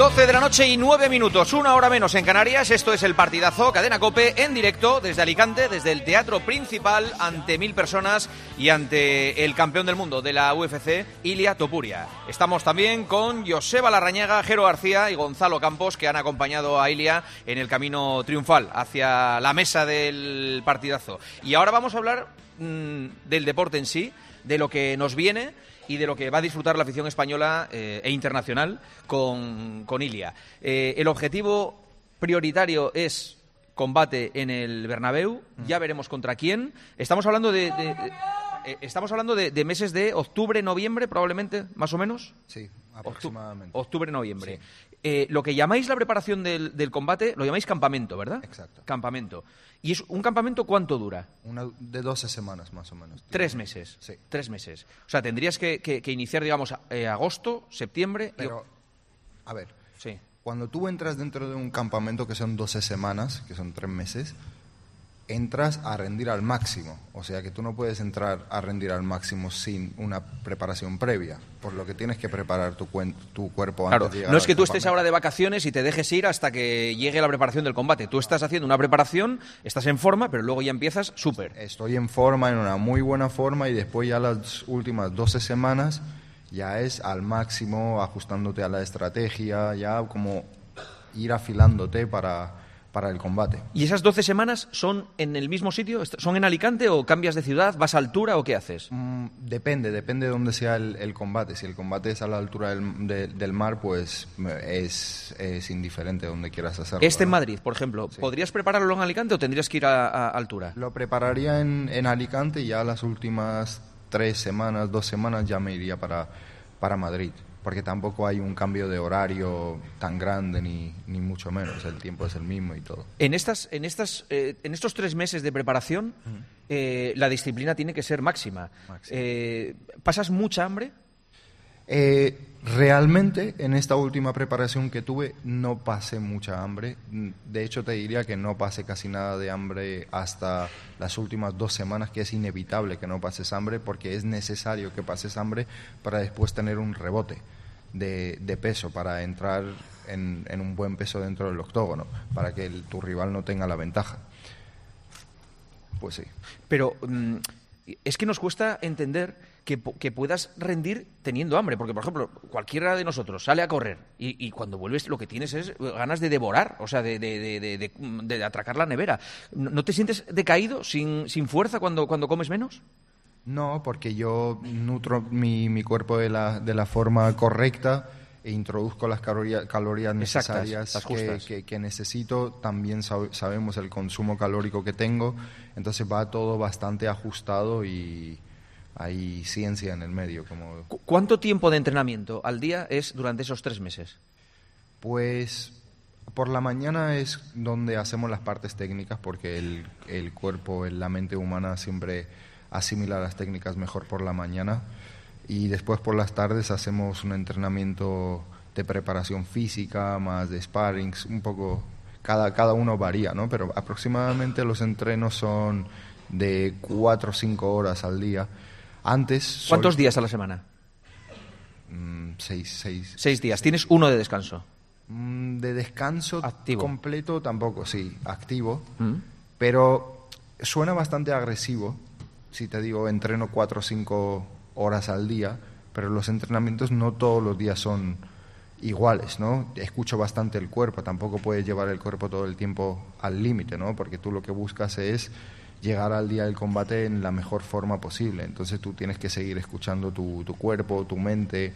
12 de la noche y 9 minutos, una hora menos en Canarias. Esto es el partidazo Cadena Cope en directo desde Alicante, desde el teatro principal, ante mil personas y ante el campeón del mundo de la UFC, Ilia Topuria. Estamos también con Joseba Larrañaga, Jero García y Gonzalo Campos, que han acompañado a Ilia en el camino triunfal hacia la mesa del partidazo. Y ahora vamos a hablar mm, del deporte en sí, de lo que nos viene y de lo que va a disfrutar la afición española eh, e internacional con, con Ilia. Eh, el objetivo prioritario es combate en el Bernabéu, ya veremos contra quién. Estamos hablando de... de- de- eh, Estamos hablando de, de meses de octubre, noviembre, probablemente, más o menos. Sí, aproximadamente. Octubre, noviembre. Eh, lo que llamáis la preparación del, del combate, lo llamáis campamento, ¿verdad? Exacto. Campamento. ¿Y es un campamento cuánto dura? Una de 12 semanas más o menos. Tres meses. Sí. Tres meses. O sea, tendrías que, que- que iniciar, digamos, eh, agosto, septiembre. y- Pero, a ver, Sí. cuando tú entras dentro de un campamento que son 12 semanas, que son tres meses, entras a rendir al máximo. O sea que tú no puedes entrar a rendir al máximo sin una preparación previa. Por lo que tienes que preparar tu, cuerpo antes Claro, de llegar no es que tú estés ahora de vacaciones y te dejes ir hasta que llegue la preparación del combate. Tú estás haciendo una preparación, estás en forma, pero luego ya empiezas súper. Estoy en forma, en una muy buena forma y después ya las últimas 12 semanas ya es al máximo, ajustándote a la estrategia, ya como ir afilándote para, para el combate. ¿Y esas 12 semanas son en el mismo sitio? ¿Est- ¿Son en Alicante o cambias de ciudad? ¿Vas a altura o qué haces? Mm, depende, depende de dónde sea el, el combate. Si el combate es a la altura del, de- del mar, pues es, es indiferente donde quieras hacerlo. Este en ¿no? Madrid, por ejemplo. ¿Podrías prepararlo en Alicante o tendrías que ir a, a altura? Lo prepararía en, en Alicante y ya las últimas tres semanas, dos semanas ya me iría para, para Madrid, porque tampoco hay un cambio de horario tan grande ni, ni mucho menos, el tiempo es el mismo y todo. En, estas, en, estas, eh, en estos tres meses de preparación, eh, la disciplina tiene que ser máxima. Máxima. Eh, ¿Pasas mucha hambre? Eh, realmente en esta última preparación que tuve no pasé mucha hambre. Mm, De hecho te diría que no pasé casi nada de hambre hasta las últimas dos semanas, que es inevitable que no pases hambre porque es necesario que pases hambre para después tener un rebote de, peso, para entrar en, un buen peso dentro del octógono, para que tu rival no tenga la ventaja. Pues sí. Pero mm, es que nos cuesta entender que, puedas rendir teniendo hambre. Porque, por ejemplo, cualquiera de nosotros sale a correr y, y cuando vuelves lo que tienes es ganas de devorar, o sea, de, de- de- de- de- de atracar la nevera. ¿No te sientes decaído, sin, sin fuerza cuando, cuando comes menos? No, porque yo nutro mi, mi cuerpo de la, de la forma correcta e introduzco las calorías, calorías Exactas, necesarias las que, justas. que- que necesito. También sab- sabemos el consumo calórico que tengo, entonces va todo bastante ajustado y hay ciencia en el medio. Como, ¿Cu- ¿Cuánto tiempo de entrenamiento al día es durante esos tres meses? Pues por la mañana es donde hacemos las partes técnicas porque el, el cuerpo, la mente humana siempre asimila las técnicas mejor por la mañana y después por las tardes hacemos un entrenamiento de preparación física, más de sparrings, un poco, cada, cada uno varía, ¿no? Pero aproximadamente los entrenos son de cuatro o cinco horas al día. Antes... sol- ¿Cuántos días a la semana? Mm, seis, seis, Seis días. Tienes uno de descanso. Mm, De descanso Activo. completo tampoco, sí, activo. ¿Mm? Pero suena bastante agresivo si te digo entreno cuatro o cinco horas al día, pero los entrenamientos no todos los días son iguales, ¿no? Escucho bastante el cuerpo, tampoco puedes llevar el cuerpo todo el tiempo al límite, ¿no? Porque tú lo que buscas es llegar al día del combate en la mejor forma posible. Entonces tú tienes que seguir escuchando tu, tu cuerpo, tu mente.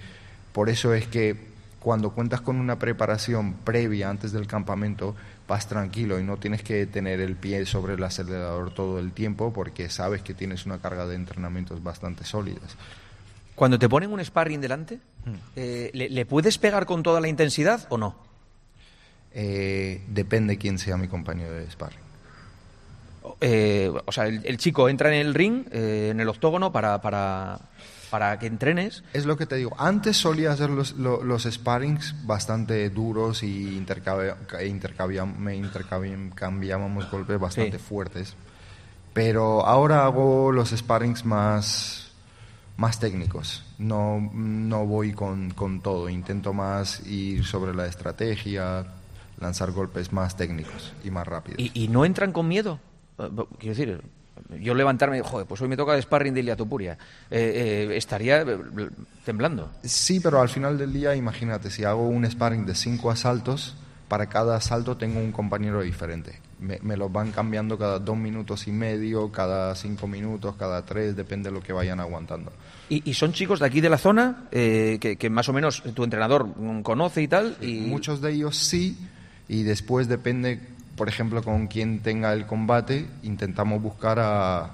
Por eso es que cuando cuentas con una preparación previa antes del campamento, vas tranquilo y no tienes que tener el pie sobre el acelerador todo el tiempo porque sabes que tienes una carga de entrenamientos bastante sólidas. Cuando te ponen un sparring delante, eh, ¿le, le puedes pegar con toda la intensidad o no? Eh, depende quién sea mi compañero de sparring. Eh, o sea, el, el chico entra en el ring, eh, en el octógono, para, para, para que entrenes. Es lo que te digo. Antes solía hacer los, lo- los sparrings bastante duros y intercambiábamos golpes bastante Sí. fuertes. Pero ahora hago los sparrings más, más técnicos. No, no voy con, con todo. Intento más ir sobre la estrategia, lanzar golpes más técnicos y más rápidos. ¿Y, y no entran con miedo? Bo- Quiero decir, yo levantarme, joder, pues hoy me toca el sparring de Ilia Tupuria. Eh, eh, estaría eh, temblando. Sí, pero al final del día, imagínate, si hago un sparring de cinco asaltos, para cada asalto tengo un compañero diferente. Me, me los van cambiando cada dos minutos y medio, cada cinco minutos, cada tres, depende de lo que vayan aguantando. Y, y son chicos de aquí de la zona eh, que, que más o menos tu entrenador conoce y tal. Y Muchos de ellos sí, y después depende, por ejemplo, con quién tenga el combate, intentamos buscar a,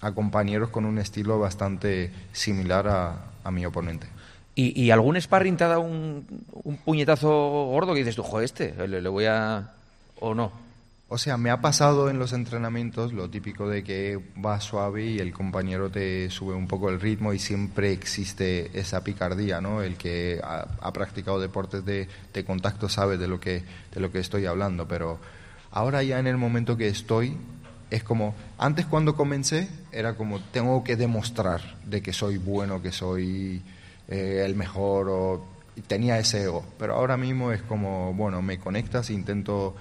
a compañeros con un estilo bastante similar a, a mi oponente. ¿Y, y algún sparring te ha dado un, un puñetazo gordo que dices tú, joder, este, le, le voy a. o no? O sea, me ha pasado en los entrenamientos lo típico de que vas suave y el compañero te sube un poco el ritmo y siempre existe esa picardía, ¿no? El que ha, ha practicado deportes de, de contacto sabe de lo, que, de lo que estoy hablando, pero ahora ya en el momento que estoy es como, antes cuando comencé era como, tengo que demostrar de que soy bueno, que soy eh, el mejor o tenía ese ego, pero ahora mismo es como, bueno, me conectas, intento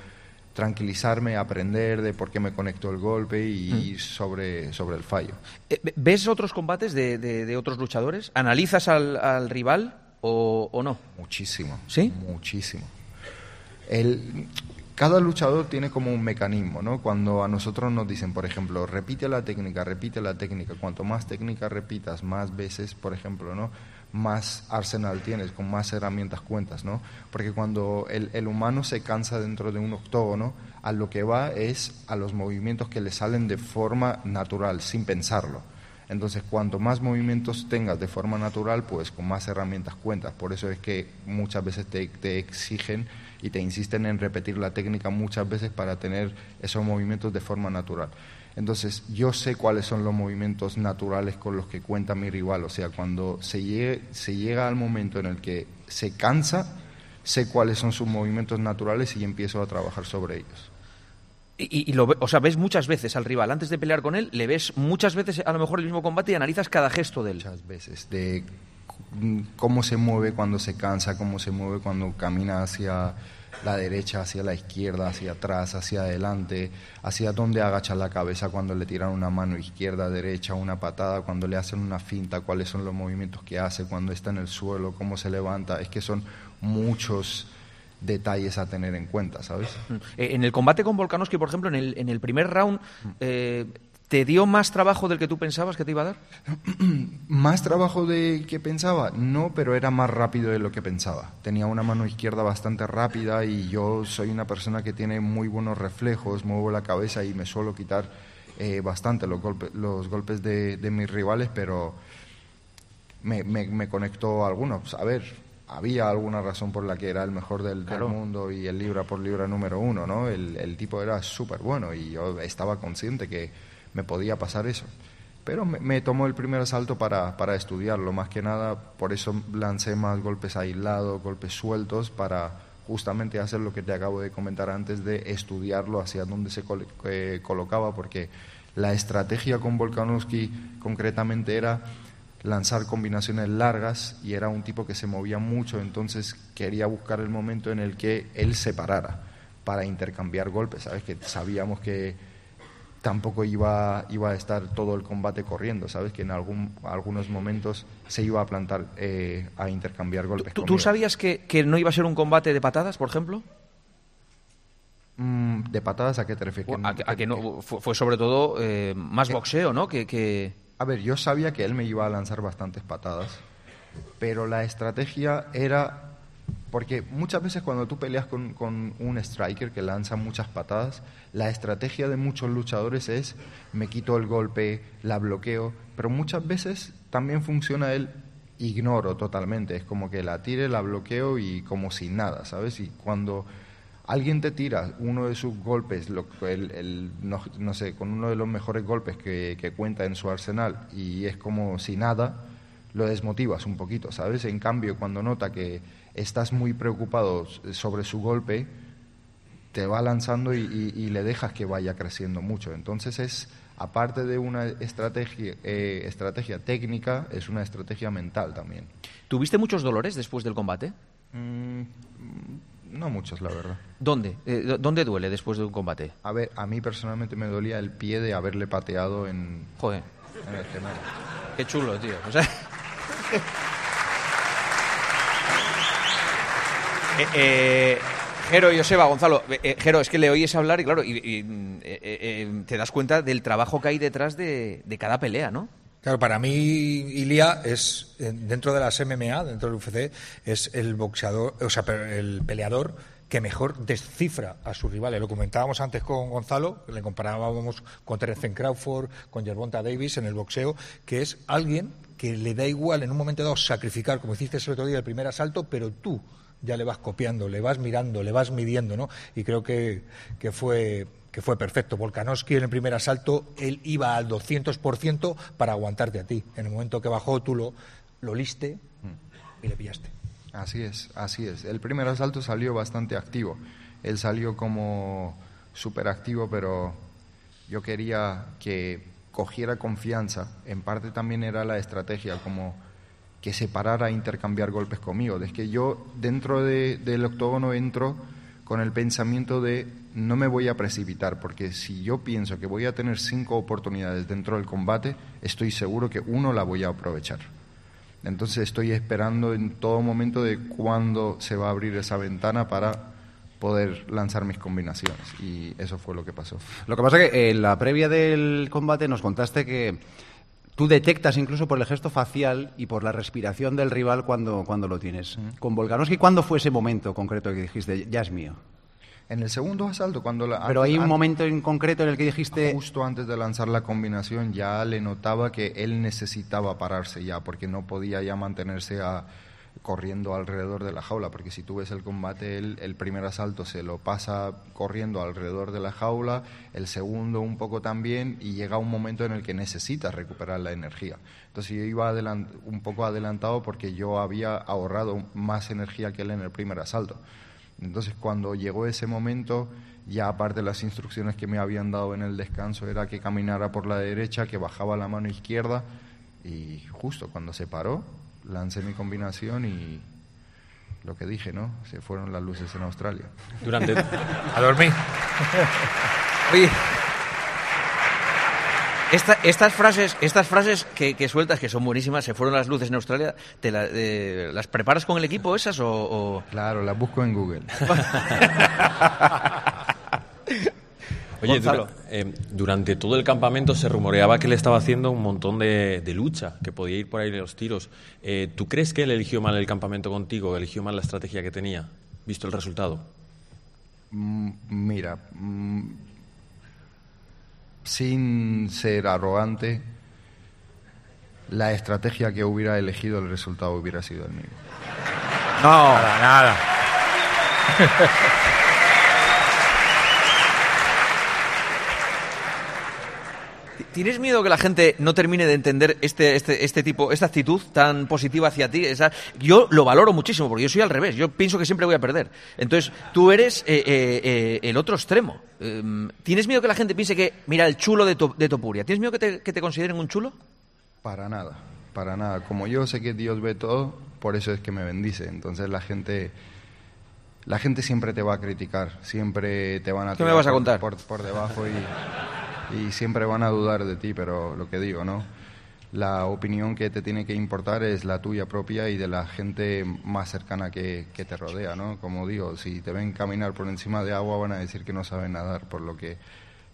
tranquilizarme, aprender de por qué me conectó el golpe y ir sobre, sobre el fallo. Eh, ¿Ves otros combates de, de- de otros luchadores? ¿Analizas al, al rival o, o no? Muchísimo. ¿Sí? Muchísimo. El, cada luchador tiene como un mecanismo, ¿no? Cuando a nosotros nos dicen, por ejemplo, repite la técnica, repite la técnica, cuanto más técnica repitas, más veces, por ejemplo, ¿no? Más arsenal tienes, con más herramientas cuentas, ¿no? Porque cuando el, el humano se cansa dentro de un octógono, a lo que va es a los movimientos que le salen de forma natural, sin pensarlo. Entonces, cuanto más movimientos tengas de forma natural, pues con más herramientas cuentas. Por eso es que muchas veces te, te exigen y te insisten en repetir la técnica muchas veces para tener esos movimientos de forma natural. Entonces, yo sé cuáles son los movimientos naturales con los que cuenta mi rival. O sea, cuando se, llegue- se llega al momento en el que se cansa, sé cuáles son sus movimientos naturales y empiezo a trabajar sobre ellos. Y, y- lo, o sea, ves muchas veces al rival antes de pelear con él, le ves muchas veces a lo mejor el mismo combate y analizas cada gesto de él. muchas veces de cómo se mueve cuando se cansa, cómo se mueve cuando camina hacia la derecha, hacia la izquierda, hacia atrás, hacia adelante, hacia dónde agacha la cabeza cuando le tiran una mano izquierda, derecha, una patada, cuando le hacen una finta, cuáles son los movimientos que hace, cuando está en el suelo, cómo se levanta. Es que son muchos detalles a tener en cuenta, ¿sabes? Eh, en el combate con Volkanovski, por ejemplo, en el, en el primer round, eh, ¿te dio más trabajo del que tú pensabas que te iba a dar? Más trabajo de que pensaba, no, pero era más rápido de lo que pensaba. Tenía una mano izquierda bastante rápida y yo soy una persona que tiene muy buenos reflejos, muevo la cabeza y me suelo quitar eh, bastante los, golpes los golpes de, de mis rivales, pero me, me, me conectó a algunos. A ver, había alguna razón por la que era el mejor del, del mundo y el libra por libra número uno, ¿no? El, el tipo era súper bueno y yo estaba consciente que me podía pasar eso. Pero me, tomó el primer asalto para, para estudiarlo, más que nada, por eso lancé más golpes aislados, golpes sueltos, para justamente hacer lo que te acabo de comentar antes de estudiarlo hacia dónde se eh, colocaba, porque la estrategia con Volkanovski concretamente era lanzar combinaciones largas y era un tipo que se movía mucho, entonces quería buscar el momento en el que él se parara para intercambiar golpes, ¿sabes? Que sabíamos que tampoco iba, iba a estar todo el combate corriendo, ¿sabes? Que en algún, algunos momentos se iba a plantar eh, a intercambiar golpes. ¿Tú, sabías que, que no iba a ser un combate de patadas, por ejemplo? Mm, ¿De patadas a qué te refieres? A, que- a que no, fue, fue sobre todo eh, más boxeo, ¿no? Que, que- A ver, yo sabía que él me iba a lanzar bastantes patadas, pero la estrategia era... Porque muchas veces cuando tú peleas con, con un striker que lanza muchas patadas, la estrategia de muchos luchadores es me quito el golpe, la bloqueo, pero muchas veces también funciona el ignoro totalmente. Es como que la tire, la bloqueo y como sin nada, ¿sabes? Y cuando alguien te tira uno de sus golpes, lo, el, no, sé, con uno de los mejores golpes que, que cuenta en su arsenal y es como si nada, lo desmotivas un poquito, ¿sabes? En cambio, cuando nota que estás muy preocupado sobre su golpe, te va lanzando y, le dejas que vaya creciendo mucho. Entonces es, aparte de una estrategia, eh, estrategia técnica, es una estrategia mental también. ¿Tuviste muchos dolores después del combate? Mm, no muchos, la verdad. ¿Dónde? Eh, ¿Dónde duele después de un combate? A ver, a mí personalmente me dolía el pie de haberle pateado en, Joder. en el gemelo. Qué chulo, tío. O sea... eh, eh Jero, Joseba, Gonzalo, eh, eh, Jero, es que le oyes hablar y claro, eh, te das cuenta del trabajo que hay detrás de, cada pelea, ¿no? Claro, para mí Ilia es, dentro de las MMA, dentro del UFC, es el boxeador, o sea, el peleador que mejor descifra a sus rivales. Lo comentábamos antes con Gonzalo, le comparábamos con Terence Crawford, con Gervonta Davis en el boxeo, que es alguien que le da igual en un momento dado sacrificar, como hiciste el otro día, el primer asalto, pero tú ya le vas copiando, le vas mirando, le vas midiendo, ¿no? Y creo que, que fue que fue perfecto. Volkanovski en el primer asalto, él iba al 200% para aguantarte a ti. En el momento que bajó, tú lo, lo liste y le pillaste. Así es, así es. El primer asalto salió bastante activo. Él salió como súper activo, pero yo quería que cogiera confianza. En parte también era la estrategia, como que se parara a intercambiar golpes conmigo. Es que yo dentro del octógono entro con el pensamiento de no me voy a precipitar, porque si yo pienso que voy a tener cinco oportunidades dentro del combate, estoy seguro que uno la voy a aprovechar. Entonces estoy esperando en todo momento de cuándo se va a abrir esa ventana para poder lanzar mis combinaciones y eso fue lo que pasó. Lo que pasa es que en la previa del combate nos contaste que Tú detectas incluso por el gesto facial y por la respiración del rival cuando, cuando lo tienes. Con Volkanovski, ¿cuándo fue ese momento concreto que dijiste, ya es mío? En el segundo asalto, cuando la, Pero hay un momento en concreto en el que dijiste... Justo antes de lanzar la combinación ya le notaba que él necesitaba pararse ya, porque no podía ya mantenerse a corriendo alrededor de la jaula, porque si tú ves el combate, el, primer asalto se lo pasa corriendo alrededor de la jaula, el segundo un poco también, y llega un momento en el que necesita recuperar la energía. Entonces yo iba un poco adelantado porque yo había ahorrado más energía que él en el primer asalto. Entonces cuando llegó ese momento, ya aparte las instrucciones que me habían dado en el descanso, era que caminara por la derecha, que bajaba la mano izquierda, y justo cuando se paró, lancé mi combinación y lo que dije, ¿no? Se fueron las luces en Australia. Durante... A dormir. Oye, estas frases, estas frases que, sueltas, que son buenísimas, se fueron las luces en Australia, ¿te eh, ¿las preparas con el equipo esas o...? Claro, las busco en Google. Oye, eh, durante todo el campamento se rumoreaba que él estaba haciendo un montón de, lucha, que podía ir por ahí de los tiros. Eh, ¿Tú crees que él eligió mal el campamento contigo, eligió mal la estrategia que tenía, visto el resultado? Mm, mira, mm, sin ser arrogante, la estrategia que hubiera elegido, el resultado hubiera sido el mismo. No, nada, nada. ¿Tienes miedo que la gente no termine de entender este, este, este tipo, esta actitud tan positiva hacia ti? Esa, yo lo valoro muchísimo porque yo soy al revés. Yo pienso que siempre voy a perder. Entonces, tú eres eh, eh, eh, el otro extremo. Em, ¿Tienes miedo que la gente piense que, mira, el chulo de, de Topuria? ¿Tienes miedo que te, que te consideren un chulo? Para nada, para nada. Como yo sé que Dios ve todo, por eso es que me bendice. Entonces la gente la gente siempre te va a criticar, siempre te van a ¿Qué me vas a contar? Por, por, debajo y y siempre van a dudar de ti, pero lo que digo, ¿no? La opinión que te tiene que importar es la tuya propia y de la gente más cercana que, que te rodea, ¿no? Como digo, si te ven caminar por encima de agua van a decir que no saben nadar, por lo que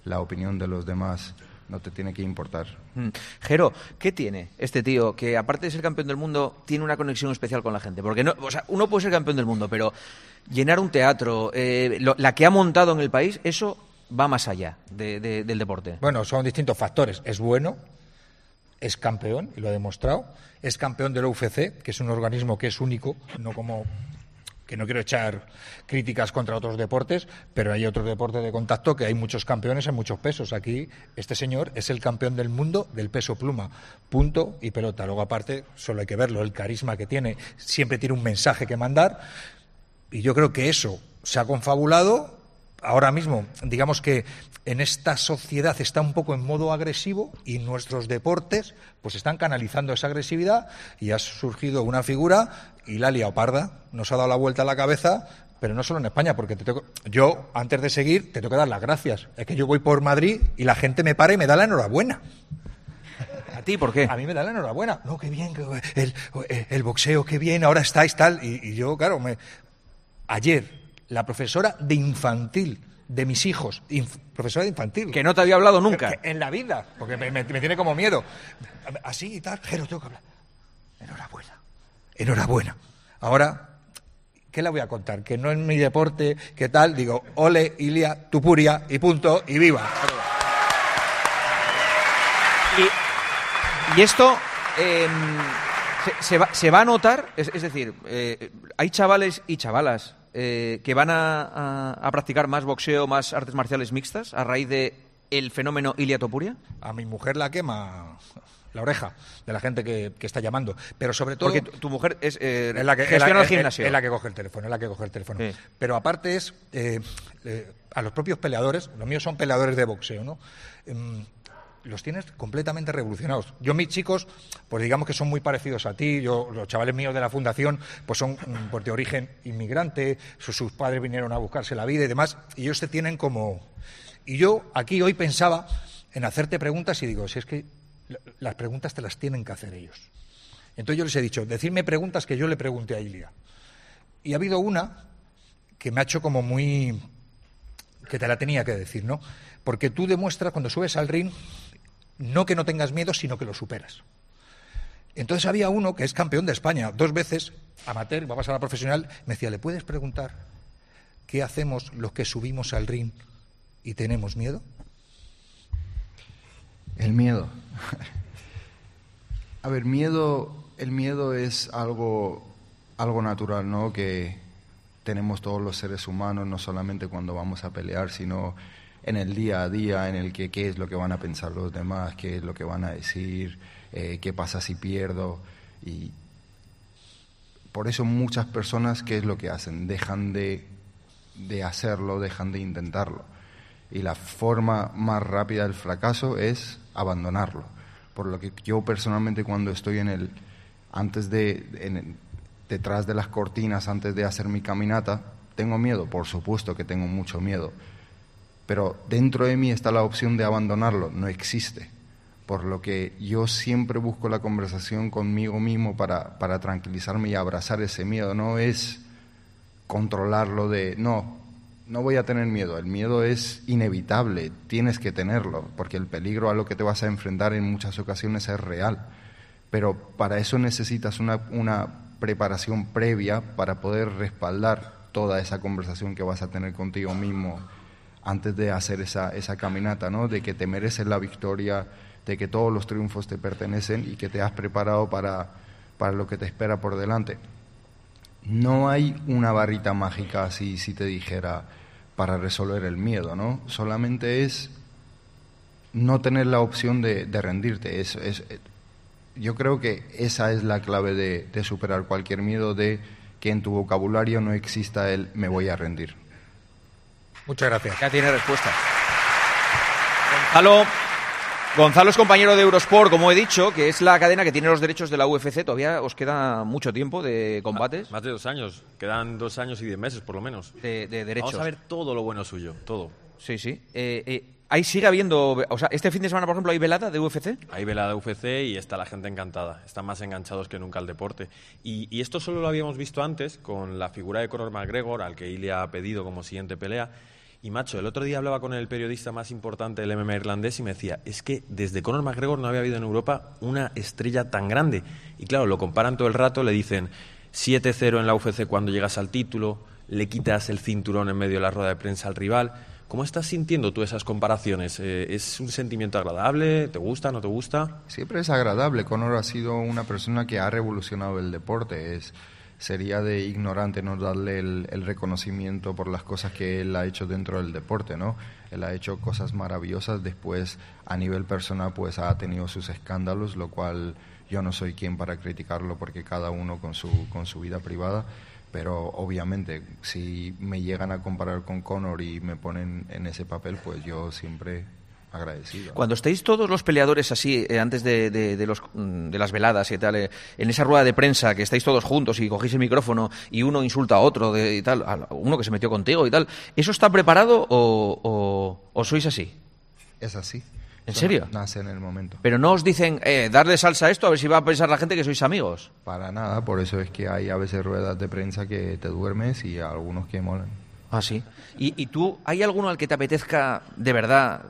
la opinión de los demás no te tiene que importar. Mm. Jero, ¿qué tiene este tío que aparte de ser campeón del mundo tiene una conexión especial con la gente? Porque no, o sea, uno puede ser campeón del mundo, pero llenar un teatro, eh, la que ha montado en el país, eso va más allá del deporte. Bueno, son distintos factores. Es bueno, es campeón, y lo ha demostrado, es campeón del UFC, que es un organismo que es único, no como que no quiero echar críticas contra otros deportes, pero hay otros deportes de contacto que hay muchos campeones en muchos pesos. Aquí este señor es el campeón del mundo del peso pluma, punto y pelota. Luego aparte solo hay que verlo, el carisma que tiene, siempre tiene un mensaje que mandar y yo creo que eso se ha confabulado ahora mismo, digamos que en esta sociedad está un poco en modo agresivo y nuestros deportes pues están canalizando esa agresividad y ha surgido una figura, Hilalia Oparda, nos ha dado la vuelta a la cabeza, pero no solo en España, porque te tengo, yo, antes de seguir, te tengo que dar las gracias. Es que yo voy por Madrid y la gente me para y me da la enhorabuena. ¿A ti por qué? A mí me da la enhorabuena. No, qué bien, el, el boxeo, qué bien, ahora estáis tal. Y, y yo, claro, me, ayer la profesora de infantil de mis hijos, profesora de infantil. Que no te había hablado nunca. en la vida, porque me, tiene como miedo. Así y tal, pero tengo que hablar. Enhorabuena, enhorabuena. Ahora, ¿qué le voy a contar? Que no es mi deporte, ¿qué tal? Digo, ole, Ilia, Tupuria, y punto, y viva. Y, esto... Em, se, va, a notar, es, decir, eh, hay chavales y chavalas eh, que van a, practicar más boxeo, más artes marciales mixtas a raíz de el fenómeno Ilia Topuria? A mi mujer la quema la oreja de la gente que, está llamando. Pero sobre todo. Porque tu, mujer es, eh, la que gestiona el gimnasio. Es la que coge el teléfono, es la que coge el teléfono. Pero aparte es eh, a los propios peleadores, los míos son peleadores de boxeo, ¿no? Los tienes completamente revolucionados. Yo mis chicos, pues digamos que son muy parecidos a ti, yo los chavales míos de la fundación, pues son mm, pues de origen inmigrante, sus, padres vinieron a buscarse la vida y demás, y ellos te tienen como... Y yo aquí hoy pensaba en hacerte preguntas y digo, si es que las preguntas te las tienen que hacer ellos. Entonces yo les he dicho, decirme preguntas que yo le pregunté a Ilia. Y ha habido una que me ha hecho como muy... que te la tenía que decir, ¿no? Porque tú demuestras cuando subes al ring no que no tengas miedo, sino que lo superas. Entonces había uno que es campeón de España, dos veces, amateur, va a pasar a profesional, me decía, ¿le puedes preguntar qué hacemos los que subimos al ring y tenemos miedo? El miedo. A ver, miedo, el miedo es algo, algo natural, ¿no? Que tenemos todos los seres humanos, no solamente cuando vamos a pelear, sino en el día a día, en el que qué es lo que van a pensar los demás, qué es lo que van a decir, eh, qué pasa si pierdo. Y por eso muchas personas, ¿qué es lo que hacen? Dejan de, de hacerlo, dejan de intentarlo. Y la forma más rápida del fracaso es abandonarlo. Por lo que yo personalmente cuando estoy en el, antes de, detrás de las cortinas, antes de hacer mi caminata, tengo miedo, por supuesto que tengo mucho miedo pero dentro de mí está la opción de abandonarlo, no existe. Por lo que yo siempre busco la conversación conmigo mismo para, para tranquilizarme y abrazar ese miedo, no es controlarlo de, no, no voy a tener miedo, el miedo es inevitable, tienes que tenerlo, porque el peligro a lo que te vas a enfrentar en muchas ocasiones es real, pero para eso necesitas una, una preparación previa para poder respaldar toda esa conversación que vas a tener contigo mismo antes de hacer esa, esa caminata, ¿no? De que te mereces la victoria, de que todos los triunfos te pertenecen y que te has preparado para, para lo que te espera por delante. No hay una barrita mágica así, si te dijera, para resolver el miedo, ¿no? Solamente es no tener la opción de, rendirte. Es, es, yo creo que esa es la clave de, de superar cualquier miedo, de que en tu vocabulario no exista el me voy a rendir. Muchas gracias. Ya tiene respuesta. Gonzalo, Gonzalo es compañero de Eurosport, como he dicho, que es la cadena que tiene los derechos de la UFC. Todavía os queda mucho tiempo de combates. Más de dos años. Quedan dos años y diez meses, por lo menos. De, derechos. Vamos a ver todo lo bueno suyo, todo. Sí, sí. Eh, eh, ahí sigue habiendo. O sea, este fin de semana, por ejemplo, hay velada de UFC. Hay velada de UFC y está la gente encantada. Están más enganchados que nunca al deporte. Y, y esto solo lo habíamos visto antes con la figura de Conor McGregor, al que Ilya ha pedido como siguiente pelea. Y macho, el otro día hablaba con el periodista más importante del MMA irlandés y me decía, es que desde Conor McGregor no había habido en Europa una estrella tan grande. Y claro, lo comparan todo el rato, le dicen 7-0 en la UFC cuando llegas al título, le quitas el cinturón en medio de la rueda de prensa al rival. ¿Cómo estás sintiendo tú esas comparaciones? Eh, ¿Es un sentimiento agradable? ¿Te gusta? ¿No te gusta? Siempre es agradable. Conor ha sido una persona que ha revolucionado el deporte. Es, sería de ignorante no darle el, reconocimiento por las cosas que él ha hecho dentro del deporte, ¿no? Él ha hecho cosas maravillosas, después a nivel personal pues ha tenido sus escándalos, lo cual yo no soy quien para criticarlo porque cada uno con su, con su vida privada, pero obviamente si me llegan a comparar con Conor y me ponen en ese papel, pues yo siempre agradecido. Cuando estáis todos los peleadores así, eh, antes de, de, de, los, mm, de las veladas y tal, eh, en esa rueda de prensa, que estáis todos juntos y cogéis el micrófono y uno insulta a otro de, y tal, a uno que se metió contigo y tal, ¿eso está preparado o, o, o sois así? Es así. ¿En serio? Nace en el momento. Pero no os dicen, eh, darle salsa a esto a ver si va a pensar la gente que sois amigos. Para nada, por eso es que hay a veces ruedas de prensa que te duermes y algunos que molan. Ah, sí. ¿Y, y tú, hay alguno al que te apetezca de verdad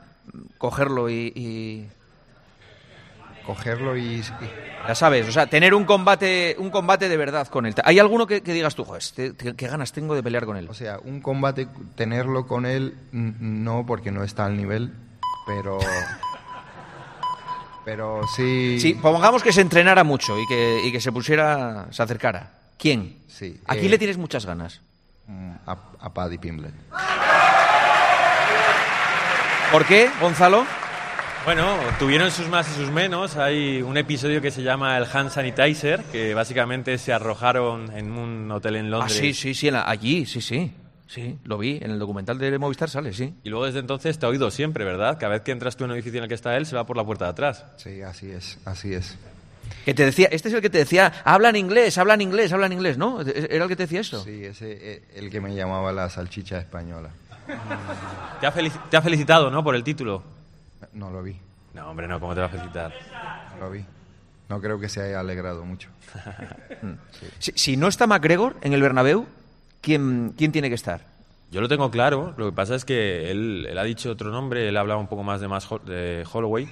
cogerlo y, y... cogerlo y, y, ya sabes o sea tener un combate un combate de verdad con él. Hay alguno que, que digas tú joder este, qué ganas tengo de pelear con él o sea un combate tenerlo con él no porque no está al nivel pero pero sí. Sí pongamos que se entrenara mucho y que, y que se pusiera se acercara. Quién sí aquí eh, le tienes muchas ganas. a, a Paddy Pimblett ¿Por qué, Gonzalo? Bueno, tuvieron sus más y sus menos. Hay un episodio que se llama el Hand Sanitizer, que básicamente se arrojaron en un hotel en Londres. Ah, sí, sí, sí, allí, sí, sí. Sí, lo vi, en el documental de Movistar sale, sí. Y luego desde entonces te ha oído siempre, ¿verdad? Cada vez que entras tú en un edificio en el que está él, se va por la puerta de atrás. Sí, así es, así es. Que te decía, este es el que te decía, hablan inglés, hablan inglés, hablan inglés, ¿no? ¿Era el que te decía eso? Sí, ese el que me llamaba la salchicha española. Te ha, te ha, felicitado, ¿no? Por el título. No lo vi. No, hombre, no, ¿cómo te va a felicitar? No lo vi. No creo que se haya alegrado mucho. sí. si, si, no está McGregor en el Bernabéu, ¿quién, ¿quién tiene que estar? Yo lo tengo claro. Lo que pasa es que él, él ha dicho otro nombre, él ha hablado un poco más de, más de Holloway.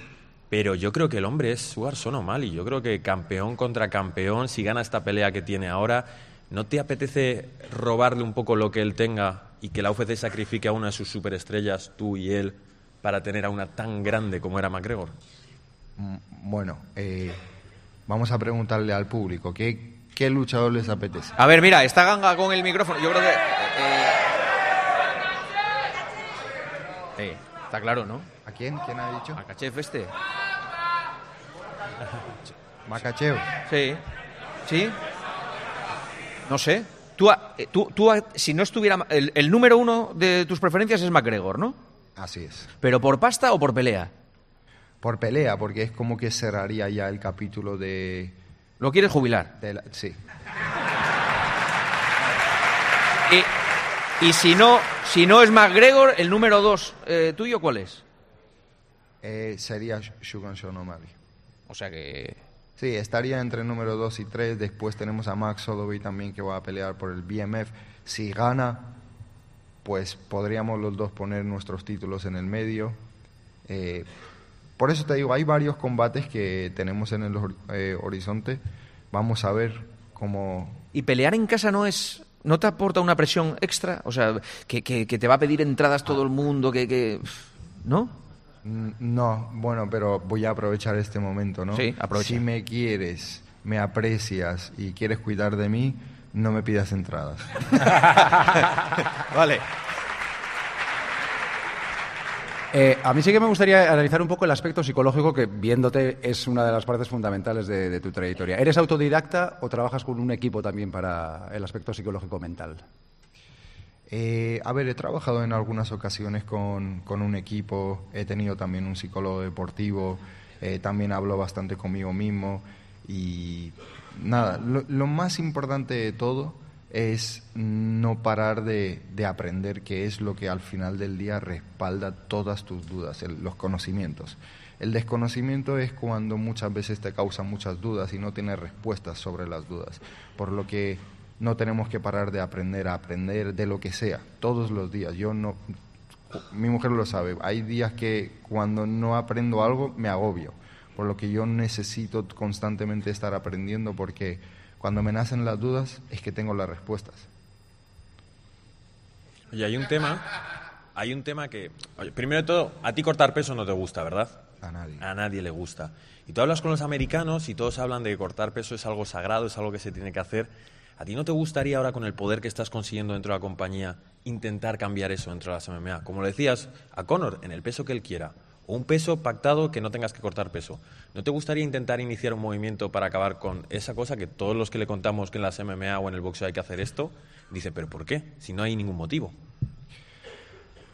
Pero yo creo que el hombre es Sugar Sonomali. Yo creo que campeón contra campeón, si gana esta pelea que tiene ahora, ¿no te apetece robarle un poco lo que él tenga y que la UFC sacrifique a una de sus superestrellas, tú y él, para tener a una tan grande como era McGregor? Bueno, eh, vamos a preguntarle al público, ¿qué, ¿qué, luchador les apetece? A ver, mira, está Ganga con el micrófono. Yo creo que... Eh, eh, está claro, ¿no? ¿A quién? ¿Quién ha dicho? A este. ¿Macachev? Sí. ¿Sí? No sé. Tú, tú, tú, si no estuviera. El, el, número uno de tus preferencias es McGregor, ¿no? Así es. ¿Pero por pasta o por pelea? Por pelea, porque es como que cerraría ya el capítulo de. ¿Lo quieres jubilar? De la, sí. Y, y, si, no, si no es McGregor, el número dos eh, tuyo, ¿cuál es? Eh, sería Shugon Shonomari. O sea que. Sí, estaría entre número 2 y 3. Después tenemos a Max Holloway también que va a pelear por el BMF. Si gana, pues podríamos los dos poner nuestros títulos en el medio. Eh, por eso te digo, hay varios combates que tenemos en el eh, horizonte. Vamos a ver cómo... ¿Y pelear en casa no es... ¿No te aporta una presión extra? O sea, que, que, que te va a pedir entradas todo el mundo, que... que... ¿No? No, bueno, pero voy a aprovechar este momento, ¿no? Sí, aprovecha. Si me quieres, me aprecias y quieres cuidar de mí, no me pidas entradas. vale. Eh, a mí sí que me gustaría analizar un poco el aspecto psicológico que, viéndote, es una de las partes fundamentales de, de tu trayectoria. ¿Eres autodidacta o trabajas con un equipo también para el aspecto psicológico mental? Eh, a ver, he trabajado en algunas ocasiones con, con, un equipo, he tenido también un psicólogo deportivo, eh, también hablo bastante conmigo mismo y nada, lo, más importante de todo es no parar de, de, aprender, que es lo que al final del día respalda todas tus dudas, el, los conocimientos. El desconocimiento es cuando muchas veces te causa muchas dudas y no tienes respuestas sobre las dudas, por lo que no tenemos que parar de aprender a aprender de lo que sea, todos los días. Yo no, mi mujer lo sabe, hay días que cuando no aprendo algo me agobio, por lo que yo necesito constantemente estar aprendiendo porque cuando me nacen las dudas es que tengo las respuestas. Y hay un tema, hay un tema que... Oye, primero de todo, a ti cortar peso no te gusta, ¿verdad? A nadie. A nadie le gusta. Y tú hablas con los americanos y todos hablan de que cortar peso es algo sagrado, es algo que se tiene que hacer. ¿A ti no te gustaría ahora, con el poder que estás consiguiendo dentro de la compañía, intentar cambiar eso dentro de las MMA? Como le decías a Conor, en el peso que él quiera. O un peso pactado que no tengas que cortar peso. ¿No te gustaría intentar iniciar un movimiento para acabar con esa cosa que todos los que le contamos que en las MMA o en el boxeo hay que hacer esto, dice, pero ¿por qué? Si no hay ningún motivo.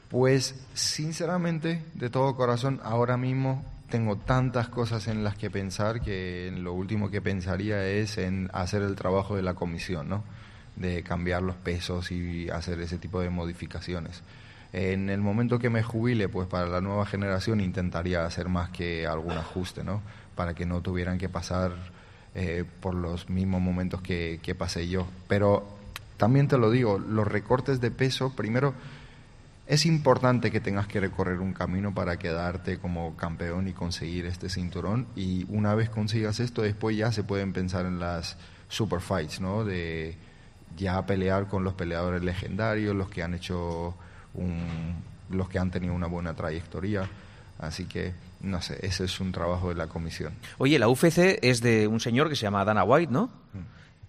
Pues sinceramente, de todo corazón, ahora mismo tengo tantas cosas en las que pensar que lo último que pensaría es en hacer el trabajo de la comisión, ¿no? De cambiar los pesos y hacer ese tipo de modificaciones. En el momento que me jubile, pues para la nueva generación intentaría hacer más que algún ajuste, ¿no? Para que no tuvieran que pasar eh, por los mismos momentos que, que pasé yo. Pero también te lo digo, los recortes de peso, primero es importante que tengas que recorrer un camino para quedarte como campeón y conseguir este cinturón. Y una vez consigas esto, después ya se pueden pensar en las super fights, ¿no? De ya pelear con los peleadores legendarios, los que han hecho un, los que han tenido una buena trayectoria. Así que, no sé, ese es un trabajo de la comisión. Oye, la UFC es de un señor que se llama Dana White, ¿no?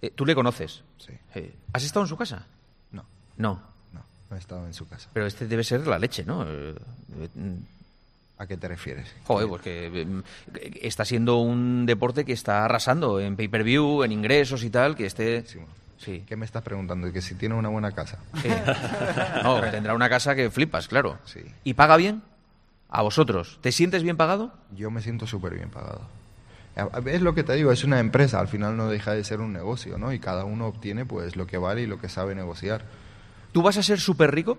Eh, ¿Tú le conoces? Sí. Eh, ¿Has estado en su casa? No, No. Estado en su casa. Pero este debe ser la leche, ¿no? Eh, eh, ¿A qué te refieres? Joder, pues que eh, está siendo un deporte que está arrasando en pay-per-view, en ingresos y tal, que esté... Sí. ¿Qué me estás preguntando? Que si tiene una buena casa. Sí. No, tendrá una casa que flipas, claro. Sí. ¿Y paga bien? ¿A vosotros? ¿Te sientes bien pagado? Yo me siento súper bien pagado. Es lo que te digo, es una empresa, al final no deja de ser un negocio, ¿no? Y cada uno obtiene pues lo que vale y lo que sabe negociar. ¿Tú vas a ser súper rico?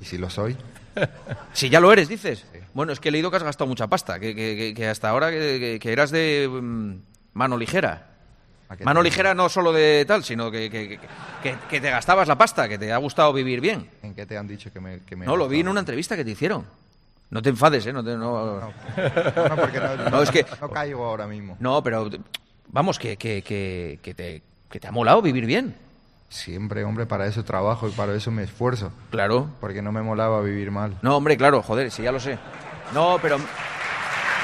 Y si lo soy, Si ya lo eres, dices. Bueno, es que he leído que has gastado mucha pasta, que, que- hasta ahora que, eras de mm, mano ligera. ¿a qué Mano ligera no solo de tal, sino que, que- que- que te gastabas la pasta, que te ha gustado vivir bien. ¿En qué te han dicho que me... No, lo vi en una entrevista que te hicieron. No te enfades, ¿eh? No, te- no- No, no, porque no, No, es que- no caigo ahora mismo. No, pero vamos, que, que, que, que te, que te ha molado vivir bien. Siempre, hombre, para eso trabajo y para eso me esfuerzo. Claro. Porque no me molaba vivir mal. No, hombre, claro, joder, sí, ya lo sé. No, pero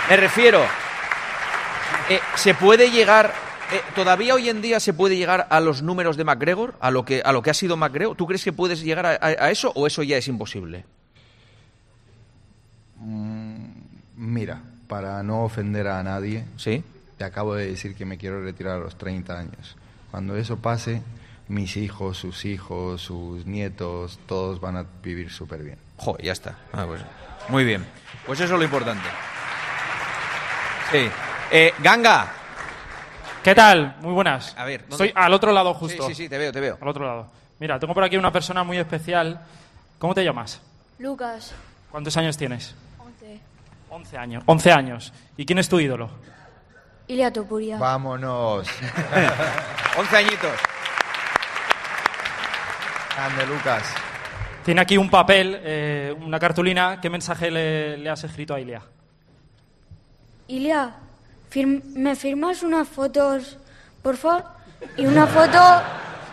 me refiero, eh, ¿se puede llegar, eh, todavía hoy en día se puede llegar a los números de McGregor, a lo que, a lo que ha sido McGregor? ¿Tú crees que puedes llegar a, a- a eso o eso ya es imposible? Mira, para no ofender a nadie, ¿Sí? te acabo de decir que me quiero retirar a los 30 años. Cuando eso pase, mis hijos, sus hijos, sus nietos, todos van a vivir súper bien. Joder, ya está. Ah, pues, muy bien. Pues eso es lo importante. Sí. Eh, Ganga. ¿Qué tal? Muy buenas. A ver, ¿dónde- Estoy al otro lado Sí, justo. sí, sí, te veo, te veo. Al otro lado. Mira, tengo por aquí una persona muy especial. ¿Cómo te llamas? Lucas, ¿Cuántos años tienes? 11. 11 años. 11 años. ¿Y quién es tu ídolo? Ilia Topuria. ¡Vámonos! 11 añitos. Ande, Lucas. Tiene aquí un papel, eh, una cartulina. ¿Qué mensaje le, le has escrito a Ilia? Ilia, fir- ¿me firmas unas fotos, por favor? Y una foto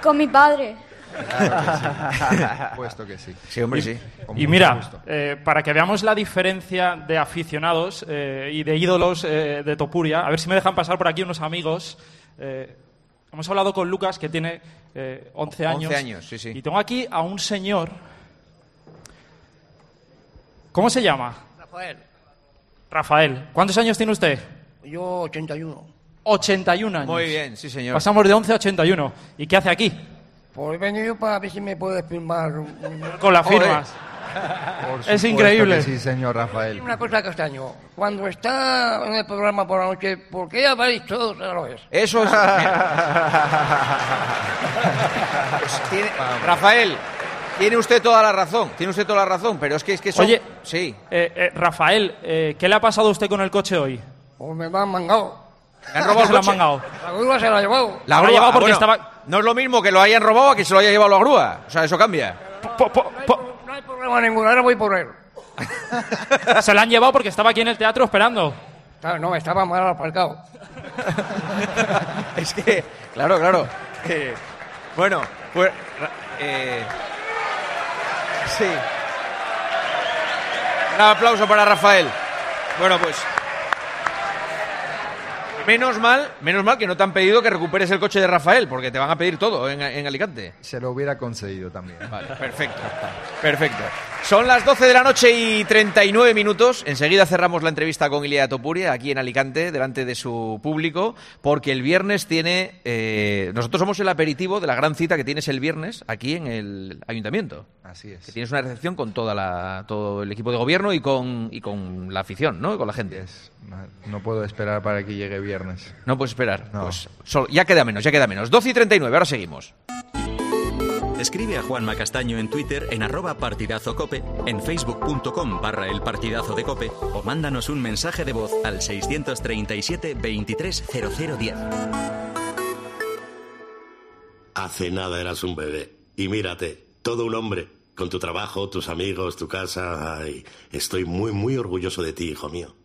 con mi padre. Puesto que sí. Sí, hombre, sí. Con Y mira, eh, para que veamos la diferencia de aficionados eh, y de ídolos eh, de Topuria, a ver si me dejan pasar por aquí unos amigos. Hemos hablado con Lucas, que tiene eh, 11 años. 11 años, sí, sí. Y tengo aquí a un señor. ¿Cómo se llama? Rafael, Rafael. ¿Cuántos años tiene usted? yo 81. 81 años. Muy bien, sí, señor. Pasamos de 11 a 81. ¿Y qué hace aquí? Pues he venido para ver si me puedes firmar Con las Joder. Por es increíble. que sí, señor Rafael. una cosa castaño. Cuando está en el programa por la noche, ¿por qué habláis todos a la vez? Eso es. Pues tiene- Rafael, tiene usted toda la razón. Tiene usted toda la razón, pero es que es que son- Oye. Sí. Eh, eh, Rafael, eh, ¿qué le ha pasado a usted con el coche hoy? Pues me lo han mangado. ¿Le han robado se el lo han coche? mangado. La grúa se la ha llevado. La Lo ha grúa, llevado porque ah, estaba- No es lo mismo que lo hayan robado a que se lo haya llevado la grúa. O sea, eso cambia. Po- po- po- No hay problema ninguno, ahora voy por él. se lo han llevado porque estaba aquí en el teatro esperando. Claro, no, estaba mal aparcado. es que, claro, claro. Eh, bueno, pues. eh, Sí. Un aplauso para Rafael. Bueno, pues Menos mal, menos mal que no te han pedido que recuperes el coche de Rafael, porque te van a pedir todo en, en Alicante. Se lo hubiera concedido también. Vale, perfecto. Perfecto. Son las 12 de la noche y 39 minutos. Enseguida cerramos la entrevista con Ilia Topuria aquí en Alicante, delante de su público, porque el viernes tiene. eh, nosotros somos el aperitivo de la gran cita que tienes el viernes aquí en el ayuntamiento. Así es. Que tienes una recepción con toda la, todo el equipo de gobierno y con, y con la afición, ¿no? Y con la gente. No puedo esperar para que llegue viernes. No puedes esperar. No. Pues solo- ya queda menos, ya queda menos. 12 y 39, ahora seguimos. Escribe a Juanma Castaño en Twitter en arroba partidazo cope, en facebook.com barra el partidazo de cope o mándanos un mensaje de voz al 637 230010. Hace nada eras un bebé. Y mírate, todo un hombre. Con tu trabajo, tus amigos, tu casa. Ay, estoy muy, muy orgulloso de ti, hijo mío.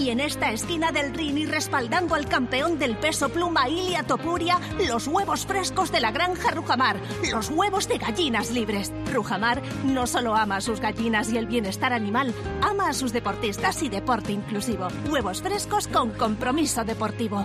Y en esta esquina del ring y respaldando al campeón del peso pluma Ilia Topuria, los huevos frescos de la granja Rujamar, los huevos de gallinas libres. Rujamar no solo ama a sus gallinas y el bienestar animal, ama a sus deportistas y deporte inclusivo. Huevos frescos con compromiso deportivo.